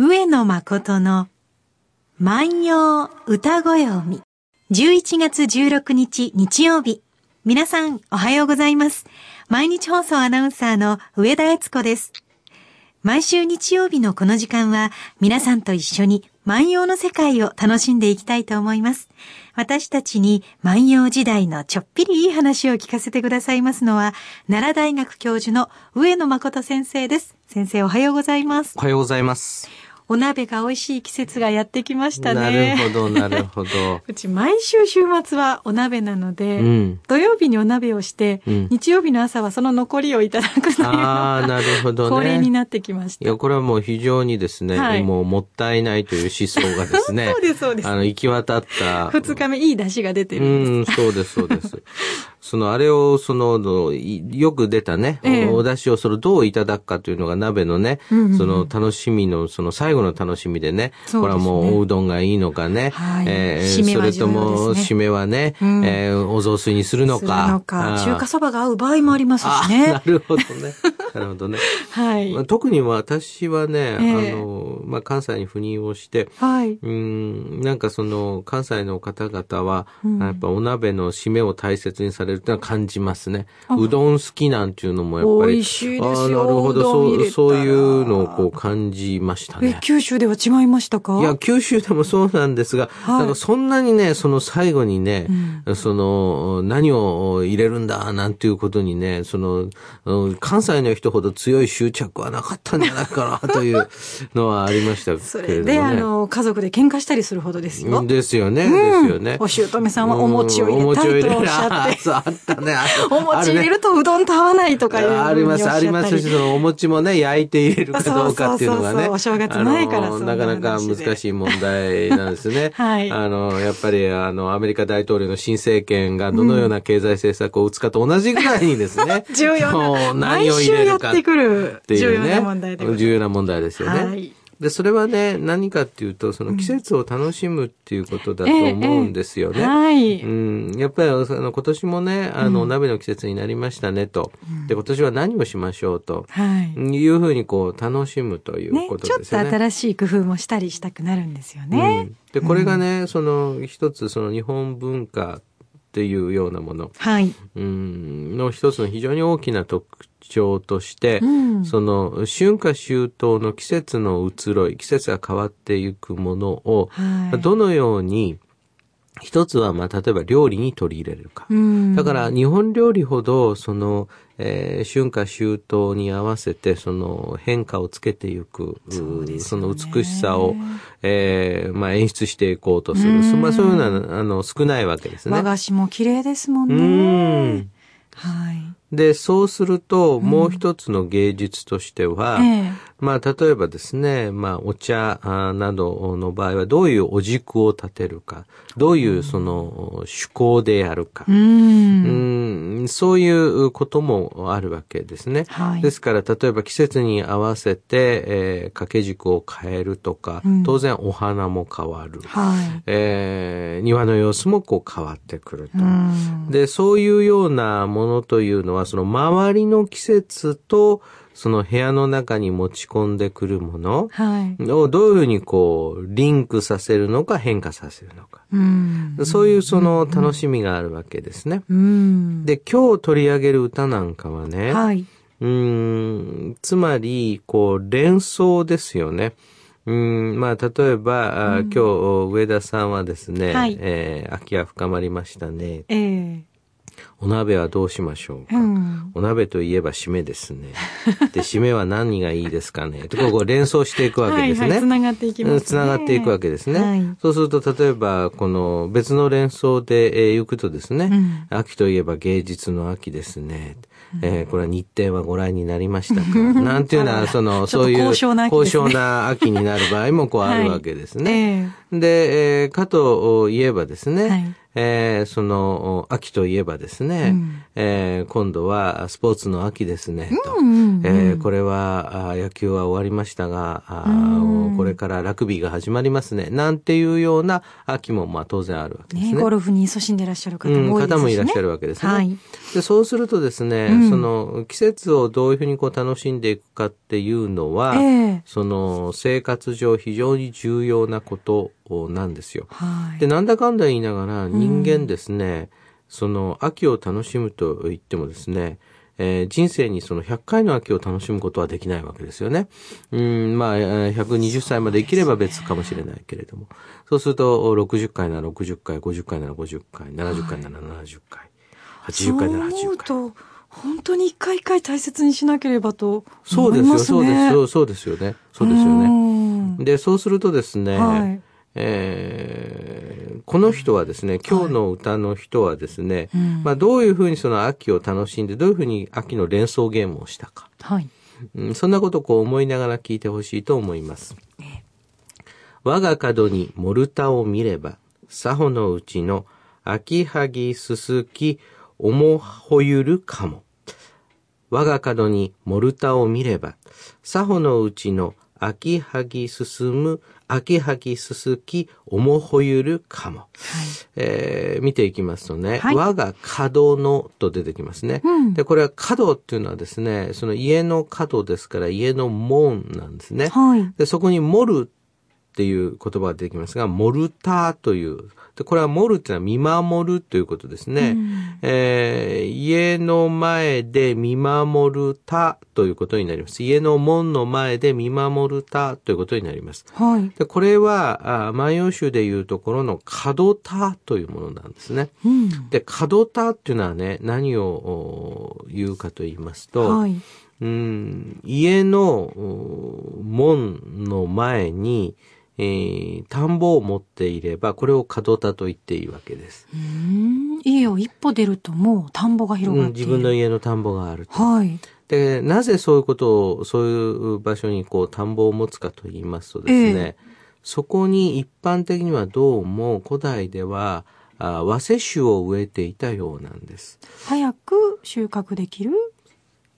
上野誠の万葉歌ご読み。11月16日日曜日。皆さんおはようございます。毎日放送アナウンサーの上田悦子です。毎週日曜日のこの時間は皆さんと一緒に万葉の世界を楽しんでいきたいと思います。私たちに万葉時代のちょっぴりいい話を聞かせてくださいますのは、奈良大学教授の上野誠先生です。先生おはようございますお。はようございます。お鍋が美味しい季節がやってきましたなね。るほど、なるほど。うち毎週週末はお鍋なので、うん。土曜日にお鍋をして、うん日曜日の朝はその残りをいただくというのあなるほどね。恒例になってきました。いや、これはもう非常にですね、はいもうもったいないという思想がですね、そうですそうですあの、行き渡った。二日目いい出汁が出てるんです。うん、そうです、そうです。その、あれを、その、よく出たね、ええ。お出汁をその、どういただくかというのが鍋のね、うんうんうん。その、楽しみの、その、最後の楽しみでね、これはもう、おうどんがいいのかね、はい。え締めはそれとも、締めはね、うん。えーお雑炊にするのすか。中華そばが合う場合もありますしあねな。るほどね。なるほどね。はいまあ。特に私はね、ええあの、まあ、関西に赴任をして、はい。うん、なんかその、関西の方々は、うんやっぱお鍋の締めを大切にされるってのは感じますね。あうどん好きなんていうのもやっぱり。美味しいですよああ、なるほど。そう、そういうのをこう感じましたえね、。九州では違いましたか？いや、九州でもそうなんですが、はいなんかそんなにね、その最後にね、うその、何を入れるんだ、なんていうことにね、その、うん関西の人ほど強い執着はなかったんじゃないかな、というのはありましたけれども、ね。それで、あの、家族で喧嘩したりするほどですよ。ですよね、うんですよね。お姑さんはお餅を入れたいとおっしゃってあったね。あ お餅入れるとうどんと合わないとかいうあります、ありますし、そのお餅もね、焼いて入れるかどうかっていうのがね。そうそうそうそうお正月前からそんななかなか難しい問題なんですね。はいあの、やっぱり、あの、アメリカ大統領の新政権がどのような経済政策を打つかと同じぐらいにですね。重要もな、う何を毎入れるやってくるっていうね。重要な問題でございます。重要な問題ですよね。はいで、それはね、何かっていうと、その季節を楽しむっていうことだと思うんですよね。はい。うん、やっぱりあの今年もね、あの、お鍋の季節になりましたねと。で、今年は何をしましょうと。はい。いうふうにこう、楽しむというねこ、とちょっとですよね。新しい工夫もしたりしたくなるんですようねん。で、これがね、その、一つ、その日本文化っていうようなもの、はい。うん、の一つの非常に大きな特徴として、うんその、春夏秋冬の季節の移ろい、季節が変わっていくものを、はい。どのように、一つは、まあ、例えば料理に取り入れるか。うんだから、日本料理ほど、その、えー春夏秋冬に合わせて、その、変化をつけていく、そねその美しさを、えーまあ、演出していこうとする。うんそまあ、そういうのは、あの、少ないわけですね。和菓子も綺麗ですもんうね。ん。はい。で、そうすると、もう一つの芸術としては、ええ。まあ、例えばですね、まあ、お茶あなどの場合は、どういうお軸を立てるか、どういうその趣向でやるか、う。うんん、そういうこともあるわけですね。はいですから、例えば季節に合わせて、えー掛け軸を変えるとか、うん当然お花も変わる。はい。えー庭の様子もこう変わってくると。うんで、そういうようなものというのは、その周りの季節と、その部屋の中に持ち込んでくるものはい。をどういうふうにこう、リンクさせるのか変化させるのか。うん。そういうその楽しみがあるわけですね。うん。で、今日取り上げる歌なんかはね、はい。うーん、つまり、こう、連想ですよね。うん、まあ、例えば、あ今日、上田さんはですね、はいえー秋が深まりましたね。ええお鍋はどうしましょうか、うん。お鍋といえば締めですね。で、締めは何がいいですかね？とこう連想していくわけですね。はいはい、つながっていきますね。つながっていくわけですね。はい。そうすると、例えば、この別の連想で、えー行くとですね、うん秋といえば芸術の秋ですね。えーこれは日程はご覧になりましたか？なんていうのは、その、そういう高尚な秋ですね高尚な秋になる場合もこうあるわけですね。え で、えーかといえばですね、はいえーその、秋といえばですね、うん。えー今度はスポーツの秋ですね、と。うんうんうん。えーこれは野球は終わりましたが、うんこれからラグビーが始まりますね。なんていうような秋もまあ当然あるわけですね。ねゴルフに勤しんでいらっしゃる方も多いですし、ねうん、方もいらっしゃるわけですね。はい。でそうするとですね、うんその季節をどういうふうにこう楽しんでいくかっていうのは、ええその生活上非常に重要なことなんですよ。はい。で、なんだかんだ言いながら人間ですね、その秋を楽しむと言ってもですね、えー人生にその100回の秋を楽しむことはできないわけですよね。うん、まあ、えー120歳まで生きれば別かもしれないけれども。そうすると、60回なら60回、50回なら50回、70回なら70回、80回なら80そう思う回。と、本当に一回一回大切にしなければとそうですよ、思いますそうですね。よ、そうですよね。そうですようね。んで、そうするとですね、はい。えーこの人はですね、今日の歌の人はですね、うんまあどういうふうにその秋を楽しんで、どういうふうに秋の連想ゲームをしたか。はい。うん、そんなことをこう思いながら聞いてほしいと思います。我が角にモルタを見れば、作法のうちの秋はぎすすき、おもほゆるかも。我が角にモルタを見れば、作法のうちの秋はぎ進む、秋はぎすすき、おもほゆるかも。えー見ていきますとね、はい我が角のと出てきますね。うんで、これは角っていうのはですね、その家の角ですから家の門なんですね。はい。で、そこにモルっていう言葉が出てきますが、モルターという。で、これはモルっていうのは見守るということですね。えー家の前で見守るたということになります。家の門の前で見守るたということになります。はい。で、これは、あ万葉集でいうところの角田というものなんですね。うん。で、角田っていうのはね、何をお言うかと言いますと、はい。うん家のお門の前に、えー田んぼを持っていれば、これを角田と言っていいわけです。うん家を一歩出るともう田んぼが広うんがっている。自分の家の田んぼがあると。はい。で、なぜそういうことを、そういう場所にこう田んぼを持つかと言いますとですね、そこに一般的にはどうも古代では、あ和製種を植えていたようなんです。早く収穫できる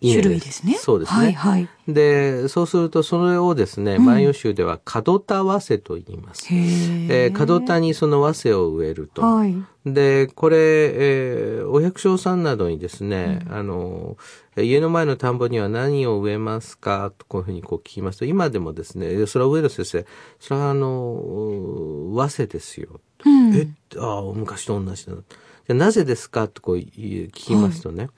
種類ですね。そうですね。はいはい。で、そうするとそれをですね、うん万葉集では角田和製と言います。へえ。えー角田にその和製を植えると。はい。で、これ、えーお百姓さんなどにですね、あの、家の前の田んぼには何を植えますか？とこういうふうにこう聞きますと、今でもですね、それは植える先生、それはあの、和製ですよ。うん。え、ああ、昔と同じだな。じゃあなぜですか？とこう聞きますとね、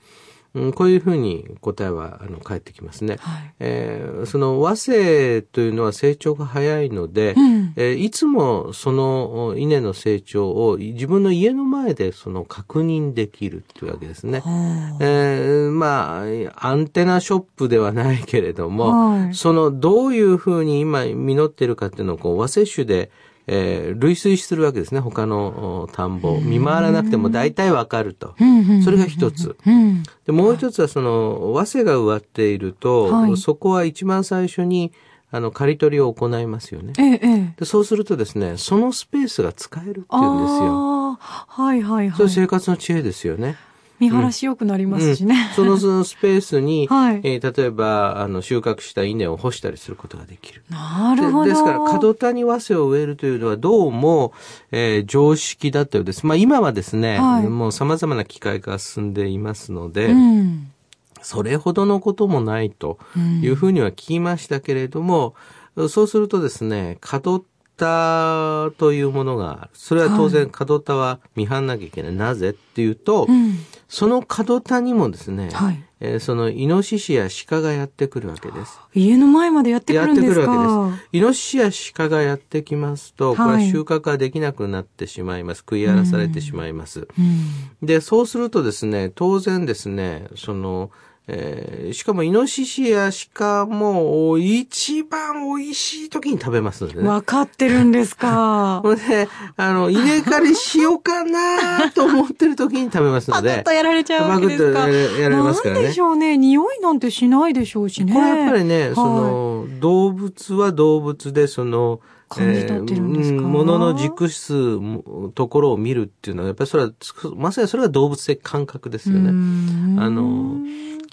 うん、こういうふうに答えはあの返ってきますね。はい。えーその和製というのは成長が早いので、うん。えーいつもそのお稲の成長を自分の家の前でその確認できるというわけですね。はえーまあ、アンテナショップではないけれども、はいそのどういうふうに今実ってるかっていうのをこう和接種で、えー類推するわけですね。他のお田んぼ。見回らなくても大体わかると。それが一つ。うん。で、もう一つはその、和製が植わっていると、はいそこは一番最初に、あの、刈り取りを行いますよね。ええ、ええ。でそうするとですね、そのスペースが使えるっていうんですよ。はいはいはい。そういう生活の知恵ですよね。見晴らし良くなりますしね。そのそのスペースに、はいえー例えば、あの、収穫した稲を干したりすることができる。なるほど。でですから、角谷和製を植えるというのはどうも、えー常識だったようです。まあ今はですね、はいもう様々な機械が進んでいますので、うん。それほどのこともないというふうには聞きましたけれども、そうするとですね、角田というものがある。それは当然角田は見張んなきゃいけない。なぜっていうと、うん。その角田にもですね、はいえーそのイノシシや鹿がやってくるわけです。家の前までやってくるんですかやってくるわけです。イノシシや鹿がやってきますと、これははい収穫ができなくなってしまいます。食い荒らされてしまいます。うん。で、そうするとですね、当然ですね、その、えーしかもイノシシや鹿も一番美味しい時に食べますのでね。わかってるんですか？これで、あの、稲刈りしようかなと思ってる時に食べますので パクッと。やられちゃうわけですか？パクッとやられますからねなんでしょうね。匂いなんてしないでしょうしね。これはやっぱりね、はいその、動物は動物で、その、感じ取ってるんですか？うん物の軸質も、ところを見るっていうのは、やっぱりそれは、まさにそれが動物的感覚ですようね。んあの、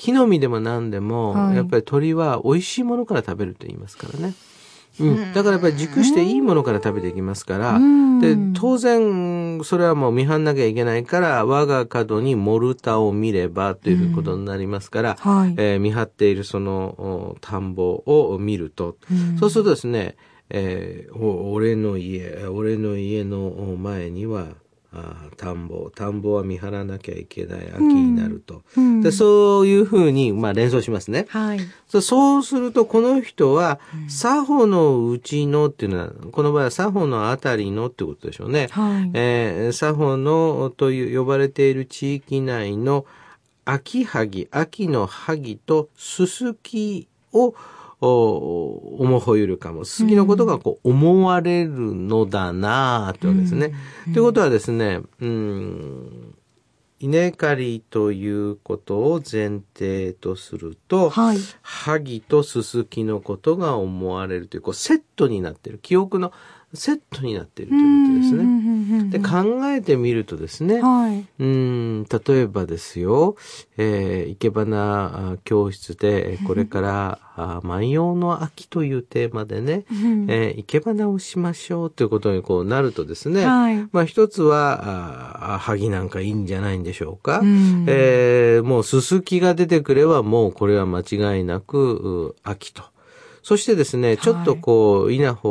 木の実でも何でも、はい。やっぱり鳥は美味しいものから食べると言いますからね。うん。だからやっぱり熟していいものから食べていきますから、うん。で、当然、それはもう見張んなきゃいけないから、我が角にモルタを見ればということになりますから、はい。えー見張っているそのお田んぼを見ると、うん。そうするとですね、えーお俺の家、俺の家の前には、あー田んぼ、田んぼは見張らなきゃいけない秋になると。うんでそういうふうに、まあ、連想しますね。はい。そうすると、この人は、作法のうちのっていうのは、この場合は作法のあたりのってことでしょうね。はい。えー作法のという呼ばれている地域内の秋萩、秋の萩とすすきをお思いゆるかも。すすきのことがこう思われるのだなあってわけですね。ということはですね、うん、稲刈りということを前提とすると、はい。萩とすすきのことが思われるという、こうセットになっている。記憶のセットになっているということですね。ねで、考えてみるとですね、はい。うん、例えばですよ、えー、生け花あ教室で、えーこれから、あ万葉の秋というテーマでね、うんえー生け花をしましょうということにこうなるとですね、はい。まあ一つは、あ萩なんかいいんじゃないんでしょうか。うんえーもうすすきが出てくればもうこれは間違いなくう秋と。そしてですね、ちょっとこう、稲穂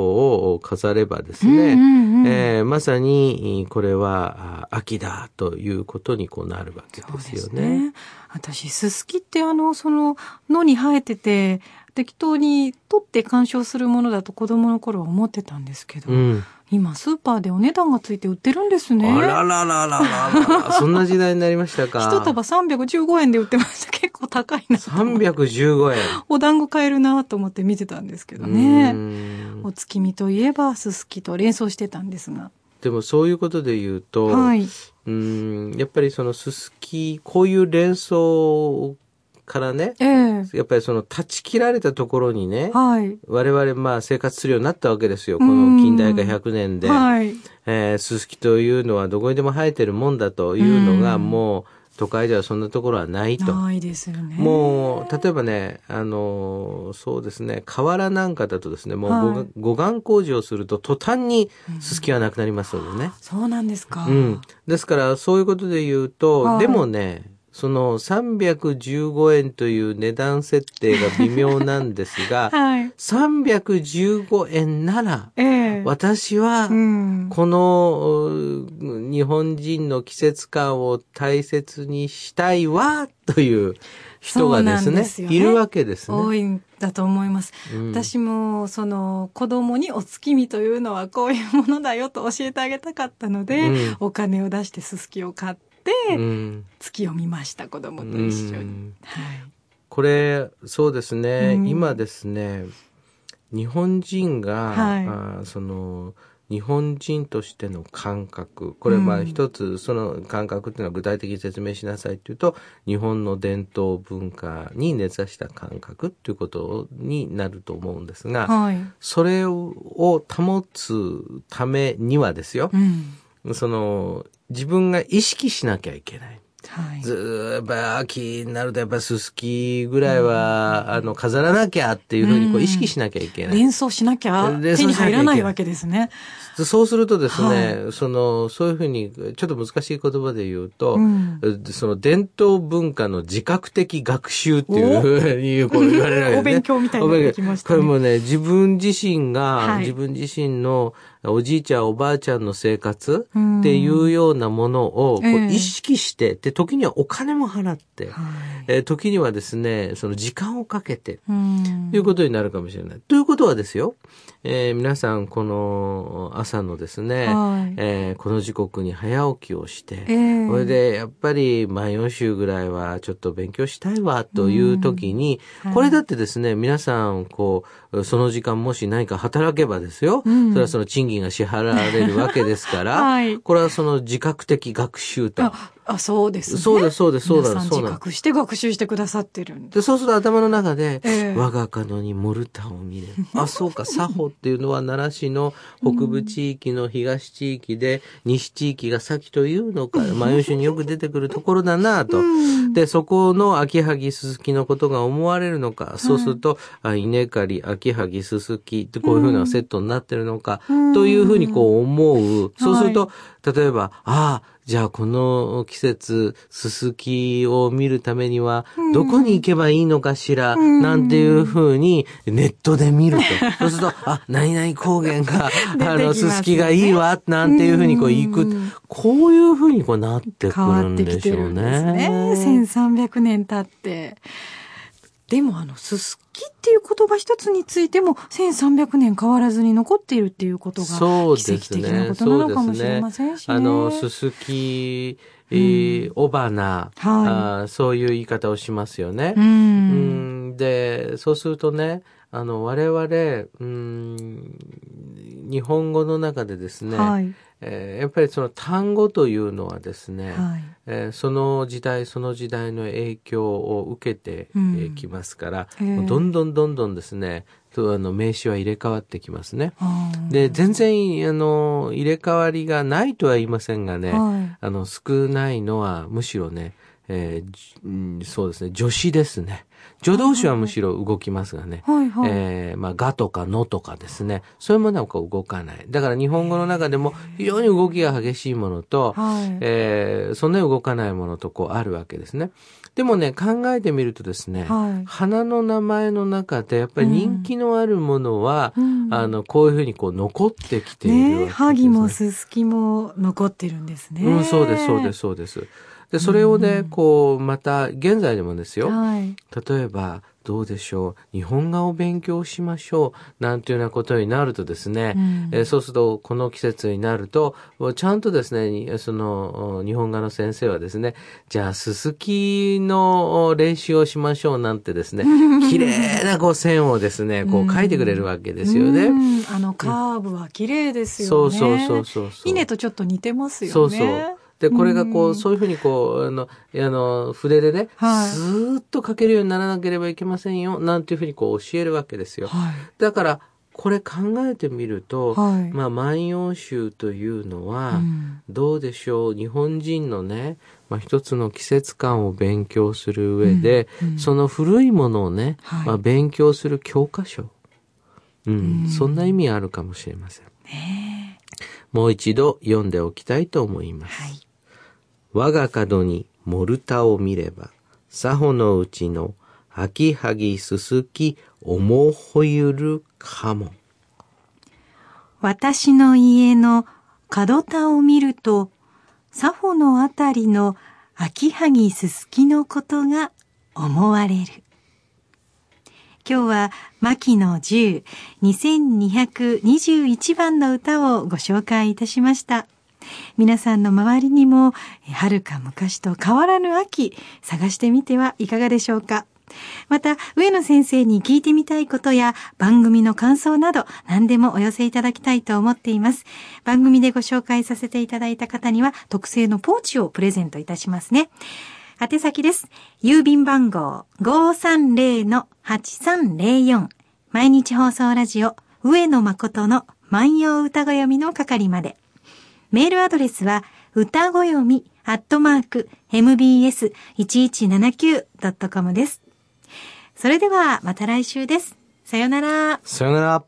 を飾ればですね、うんうんうんえーまさにこれはあ秋だということにこうなるわけですよね。ね。私、ススキってあの、その、野に生えてて、適当に取って鑑賞するものだと子供の頃は思ってたんですけど、うん。今スーパーでお値段がついて売ってるんですね。あららららららら、そんな時代になりましたか。一束315円で売ってました。結構高いなと思って。315円。お団子買えるなと思って見てたんですけどね。うんお月見といえばススキと連想してたんですが。でもそういうことで言うと、はい。うん、やっぱりそのすすき、こういう連想からね、ええやっぱりその断ち切られたところにね、はい。我々まあ生活するようになったわけですよ。この近代化100年で。はい。えーすすきというのはどこにでも生えてるもんだというのが、うんもう都会ではそんなところはないと。ないですよね。もう、例えばね、あのーそうですね、河原なんかだとですね、もうはい護岸、工事をすると途端にすすきはなくなりますのでね。そうなんですか。うん。ですから、そういうことで言うと、はいでもね、その315円という値段設定が微妙なんですが、はい。315円なら、ええ私は、うん。このう日本人の季節感を大切にしたいわという人がですねすよねいるわけです多ね。いんだと思います。うん私も、その、子供にお月見というのはこういうものだよと教えてあげたかったので、うんお金を出してすすきを買って、うん月を見ました、子供と一緒に。うんはい。これそうですね、うん今ですね日本人が、はいあーその日本人としての感覚これまあうん一つその感覚っていうのは具体的に説明しなさいっていうと日本の伝統文化に根ざした感覚っていうことになると思うんですが、はい。それを保つためにはですよう、ん。その自分が意識しなきゃいけない。はい。ずっぱ秋になるとやっぱすすきぐらいは、あの、飾らなきゃっていうふうにこううん意識しなきゃいけない。連想しなきゃ手に入らないわけですね。そうするとですね、はその、そういうふうに、ちょっと難しい言葉で言うと、うんその伝統文化の自覚的学習っていうふうにこう言われるわけですね。お勉強みたいになってきましたねこれもね、自分自身が、はい自分自身のおじいちゃんおばあちゃんの生活うん。っていうようなものをこうええ。意識して、で、時にはお金も払って、はい。えー時にはですね、その時間をかけて、うん。ということになるかもしれない。ということはですよ、えー皆さん、この朝のですね、はい。えーこの時刻に早起きをして、ええ。それで、やっぱり、万葉集ぐらいはちょっと勉強したいわ、という時に、はい。これだってですね、皆さん、こう、その時間もし何か働けばですよ、うん。それはその賃金が支払われるわけですから、はいこれはその自覚的学習と。あ、あ、そうですね。そうです、そうです、そうだ、そうだ。自覚して学習してくださってるんで。で、そうすると頭の中で、ええ我が門にモルタを見れば。あ、そうか、佐保っていうのは奈良市の北部地域の東地域で、西地域が先というのか、万葉集によく出てくるところだなと。で、そこの秋萩すすきのことが思われるのか、そうすると、あ稲刈り、秋萩すすきってこういうふうなセットになってるのか、というふうにこう思う。そうすると、例えば、ああ、じゃあこの季節、すすきを見るためには、どこに行けばいいのかしら、なんていうふうにネットで見ると。そうすると、あ、何々高原が、あの、すすすきがいいわ、なんていうふうにこう行く。こういうふうにこうなってく変わるんってきでしてょうるんですね。ね。1300年経って。でもあの、すすきっていう言葉一つについても1300年変わらずに残っているっていうことがそう奇ですね。跡的なことなのかもしれませんしね。あの、すすき、えー、おばな、はあーそういう言い方をしますよね。う。うんんで、そうするとね、あの、我々、うん、日本語の中でですね、はい。えーやっぱりその単語というのはですね、はい。えーその時代その時代の影響を受けてき、うんえーきますから、ええもうどんどんどんどんですね、とあの名詞は入れ替わってきますね。で、全然、あの、入れ替わりがないとは言いませんがね、はいあの、少ないのは、むしろね、えーそうですね、助詞ですね。助動詞はむしろ動きますがね。はいはい。えーまあ、がとかのとかですね。そういうものは動かない。だから日本語の中でも非常に動きが激しいものと、はいえーそんなに動かないものとこうあるわけですね。でもね、考えてみるとですね、はい花の名前の中でやっぱり人気のあるものは、うんあの、こういうふうにこう残ってきているわけです、ねね。萩もすすきも残ってるんですね。うん、そうです、そうです、そうです。で、それをね、こう、また、現在でもですよ。はい。例えば、どうでしょう。日本画を勉強しましょう。なんていうようなことになるとですね、うんえーそうすると、この季節になると、ちゃんとですね、にその、日本画の先生はですね、じゃあ、すすきの練習をしましょうなんてですね、綺麗なこう線をですね、こう描いてくれるわけですよね。うんあのカーブは綺麗ですよね。そうそうそうそうそう。稲とちょっと似てますよね。そうそう。で、これがこう、うんそういうふうにこう、あの、あの、筆でね、はいスーッと書けるようにならなければいけませんよ、なんていうふうにこう教えるわけですよ。はい。だから、これ考えてみると、はいまあ、万葉集というのは、うんどうでしょう、日本人のね、まあ、一つの季節感を勉強する上で、うんうんその古いものをね、はいまあ、勉強する教科書。うん、そんな意味あるかもしれません。もう一度読んでおきたいと思います。はい。我が門にモルタを見れば、佐穂のうちの秋はぎすすき、おもほゆるかも。私の家の角田を見ると、サホのあたりの秋はぎすすきのことが思われる。今日は、牧野十2221番の歌をご紹介いたしました。皆さんの周りにも、え遥か昔と変わらぬ秋、探してみてはいかがでしょうか。また、上野先生に聞いてみたいことや番組の感想など何でもお寄せいただきたいと思っています。番組でご紹介させていただいた方には特製のポーチをプレゼントいたしますね。宛先です。郵便番号530-8304毎日放送ラジオ上野誠の万葉歌子読みの係まで。メールアドレスは、歌ごよみ、アットマーク、mbs1179.com です。それでは、また来週です。さよなら。さよなら。